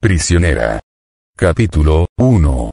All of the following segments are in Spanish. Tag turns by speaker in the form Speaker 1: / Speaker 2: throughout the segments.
Speaker 1: Prisionera. Capítulo 1.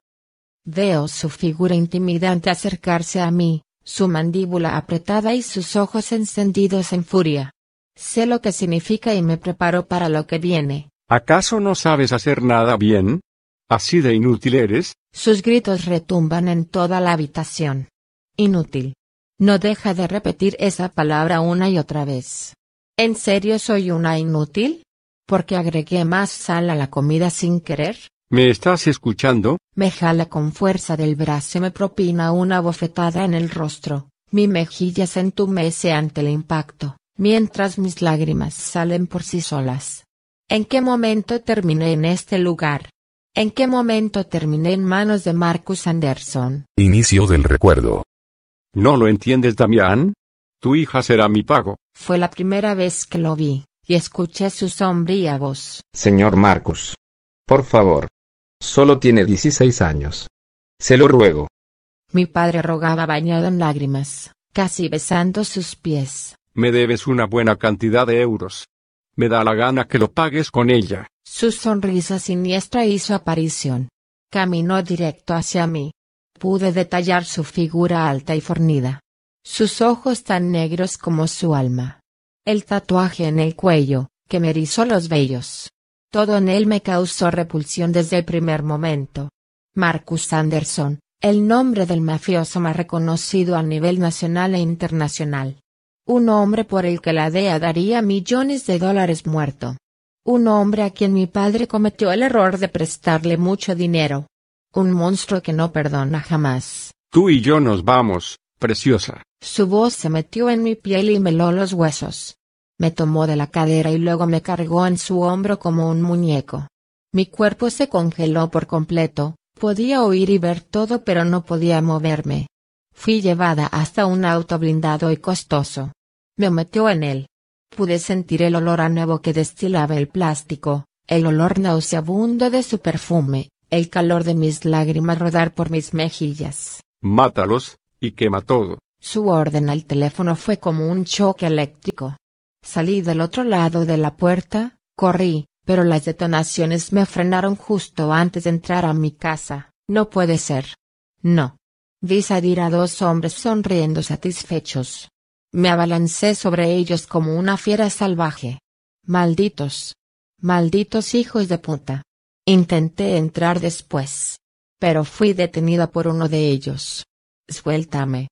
Speaker 2: Veo su figura intimidante acercarse a mí, su mandíbula apretada y sus ojos encendidos en furia. Sé lo que significa y me preparo para lo que viene.
Speaker 3: ¿Acaso no sabes hacer nada bien? ¿Así de inútil eres?
Speaker 2: Sus gritos retumban en toda la habitación. Inútil. No deja de repetir esa palabra una y otra vez. ¿En serio soy una inútil? Porque agregué más sal a la comida sin querer.
Speaker 3: ¿Me estás escuchando?
Speaker 2: Me jala con fuerza del brazo y me propina una bofetada en el rostro. Mi mejilla se entumece ante el impacto, mientras mis lágrimas salen por sí solas. ¿En qué momento terminé en este lugar? ¿En qué momento terminé en manos de Marcus Anderson?
Speaker 1: Inicio del recuerdo.
Speaker 3: ¿No lo entiendes, Damián? Tu hija será mi pago.
Speaker 2: Fue la primera vez que lo vi y escuché su sombría voz.
Speaker 4: Señor Marcus. Por favor. Solo tiene 16 años. Se lo ruego.
Speaker 2: Mi padre rogaba bañado en lágrimas, casi besando sus pies.
Speaker 3: Me debes una buena cantidad de euros. Me da la gana que lo pagues con ella.
Speaker 2: Su sonrisa siniestra hizo aparición. Caminó directo hacia mí. Pude detallar su figura alta y fornida. Sus ojos tan negros como su alma el tatuaje en el cuello, que me erizó los vellos. Todo en él me causó repulsión desde el primer momento. Marcus Anderson, el nombre del mafioso más reconocido a nivel nacional e internacional. Un hombre por el que la DEA daría millones de dólares muerto. Un hombre a quien mi padre cometió el error de prestarle mucho dinero. Un monstruo que no perdona jamás.
Speaker 3: Tú y yo nos vamos, preciosa.
Speaker 2: Su voz se metió en mi piel y meló los huesos. Me tomó de la cadera y luego me cargó en su hombro como un muñeco. Mi cuerpo se congeló por completo, podía oír y ver todo pero no podía moverme. Fui llevada hasta un auto blindado y costoso. Me metió en él. Pude sentir el olor a nuevo que destilaba el plástico, el olor nauseabundo de su perfume, el calor de mis lágrimas rodar por mis mejillas.
Speaker 3: Mátalos, y quema todo.
Speaker 2: Su orden al teléfono fue como un choque eléctrico. Salí del otro lado de la puerta, corrí, pero las detonaciones me frenaron justo antes de entrar a mi casa. No puede ser. No. Vi salir a dos hombres sonriendo satisfechos. Me abalancé sobre ellos como una fiera salvaje. Malditos. Malditos hijos de puta. Intenté entrar después. Pero fui detenida por uno de ellos. Suéltame.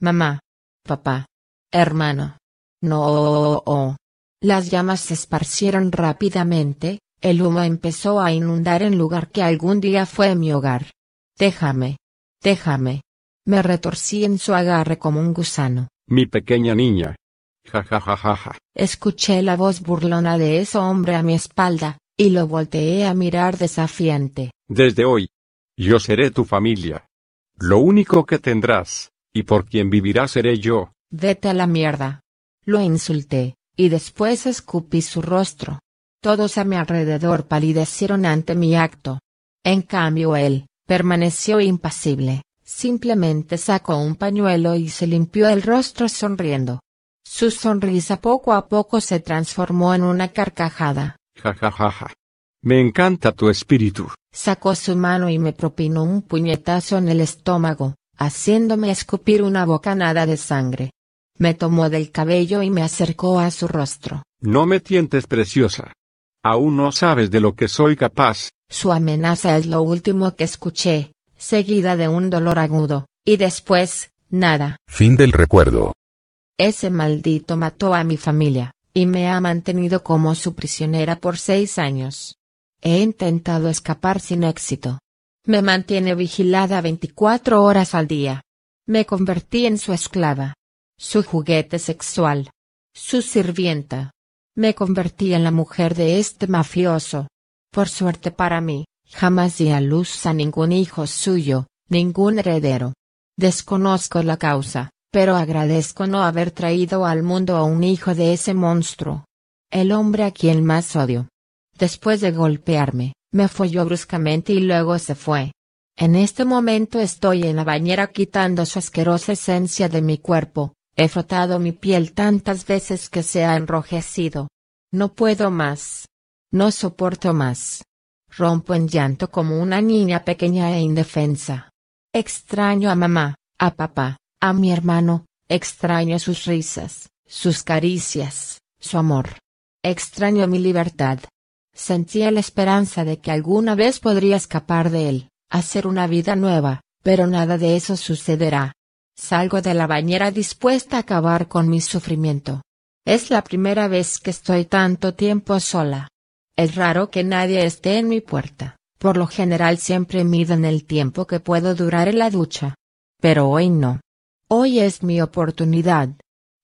Speaker 2: Mamá. Papá. Hermano. No. Las llamas se esparcieron rápidamente, el humo empezó a inundar el lugar que algún día fue mi hogar. Déjame. Déjame. Me retorcí en su agarre como un gusano.
Speaker 3: Mi pequeña niña. Ja ja ja ja ja.
Speaker 2: Escuché la voz burlona de ese hombre a mi espalda, y lo volteé a mirar desafiante.
Speaker 3: Desde hoy. Yo seré tu familia. Lo único que tendrás, y por quien vivirás seré yo.
Speaker 2: Vete a la mierda. Lo insulté, y después escupí su rostro. Todos a mi alrededor palidecieron ante mi acto. En cambio él, permaneció impasible, simplemente sacó un pañuelo y se limpió el rostro sonriendo. Su sonrisa poco a poco se transformó en una carcajada.
Speaker 3: Ja ja ja ja. Me encanta tu espíritu.
Speaker 2: Sacó su mano y me propinó un puñetazo en el estómago, haciéndome escupir una bocanada de sangre. Me tomó del cabello y me acercó a su rostro.
Speaker 3: No me tientes preciosa. Aún no sabes de lo que soy capaz.
Speaker 2: Su amenaza es lo último que escuché, seguida de un dolor agudo, y después, nada.
Speaker 1: Fin del recuerdo.
Speaker 2: Ese maldito mató a mi familia, y me ha mantenido como su prisionera por seis años. He intentado escapar sin éxito. Me mantiene vigilada 24 horas al día. Me convertí en su esclava. Su juguete sexual. Su sirvienta. Me convertí en la mujer de este mafioso. Por suerte para mí, jamás di a luz a ningún hijo suyo, ningún heredero. Desconozco la causa, pero agradezco no haber traído al mundo a un hijo de ese monstruo. El hombre a quien más odio. Después de golpearme, me folló bruscamente y luego se fue. En este momento estoy en la bañera quitando su asquerosa esencia de mi cuerpo, he frotado mi piel tantas veces que se ha enrojecido. No puedo más. No soporto más. Rompo en llanto como una niña pequeña e indefensa. Extraño a mamá, a papá, a mi hermano, extraño sus risas, sus caricias, su amor. Extraño mi libertad. Sentía la esperanza de que alguna vez podría escapar de él, hacer una vida nueva, pero nada de eso sucederá. Salgo de la bañera dispuesta a acabar con mi sufrimiento. Es la primera vez que estoy tanto tiempo sola. Es raro que nadie esté en mi puerta, por lo general siempre miden el tiempo que puedo durar en la ducha. Pero hoy no. Hoy es mi oportunidad.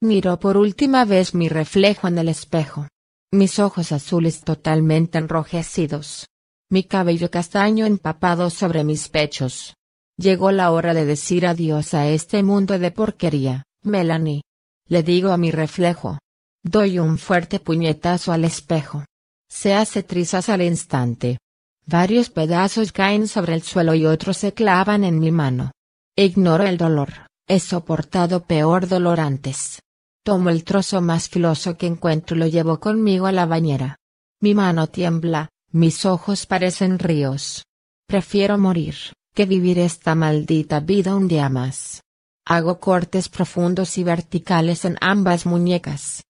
Speaker 2: Miro por última vez mi reflejo en el espejo. Mis ojos azules totalmente enrojecidos. Mi cabello castaño empapado sobre mis pechos. Llegó la hora de decir adiós a este mundo de porquería, Melanie. Le digo a mi reflejo. Doy un fuerte puñetazo al espejo. Se hace trizas al instante. Varios pedazos caen sobre el suelo y otros se clavan en mi mano. Ignoro el dolor, he soportado peor dolor antes. Tomo el trozo más filoso que encuentro y lo llevo conmigo a la bañera. Mi mano tiembla, mis ojos parecen ríos. Prefiero morir, que vivir esta maldita vida un día más. Hago cortes profundos y verticales en ambas muñecas.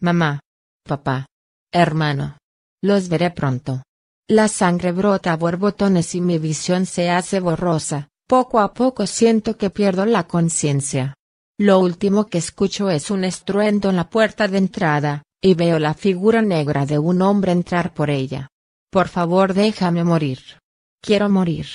Speaker 2: Mamá. Papá. Hermano. Los veré pronto. La sangre brota a borbotones y mi visión se hace borrosa, poco a poco siento que pierdo la conciencia. Lo último que escucho es un estruendo en la puerta de entrada, y veo la figura negra de un hombre entrar por ella. Por favor déjame morir. Quiero morir.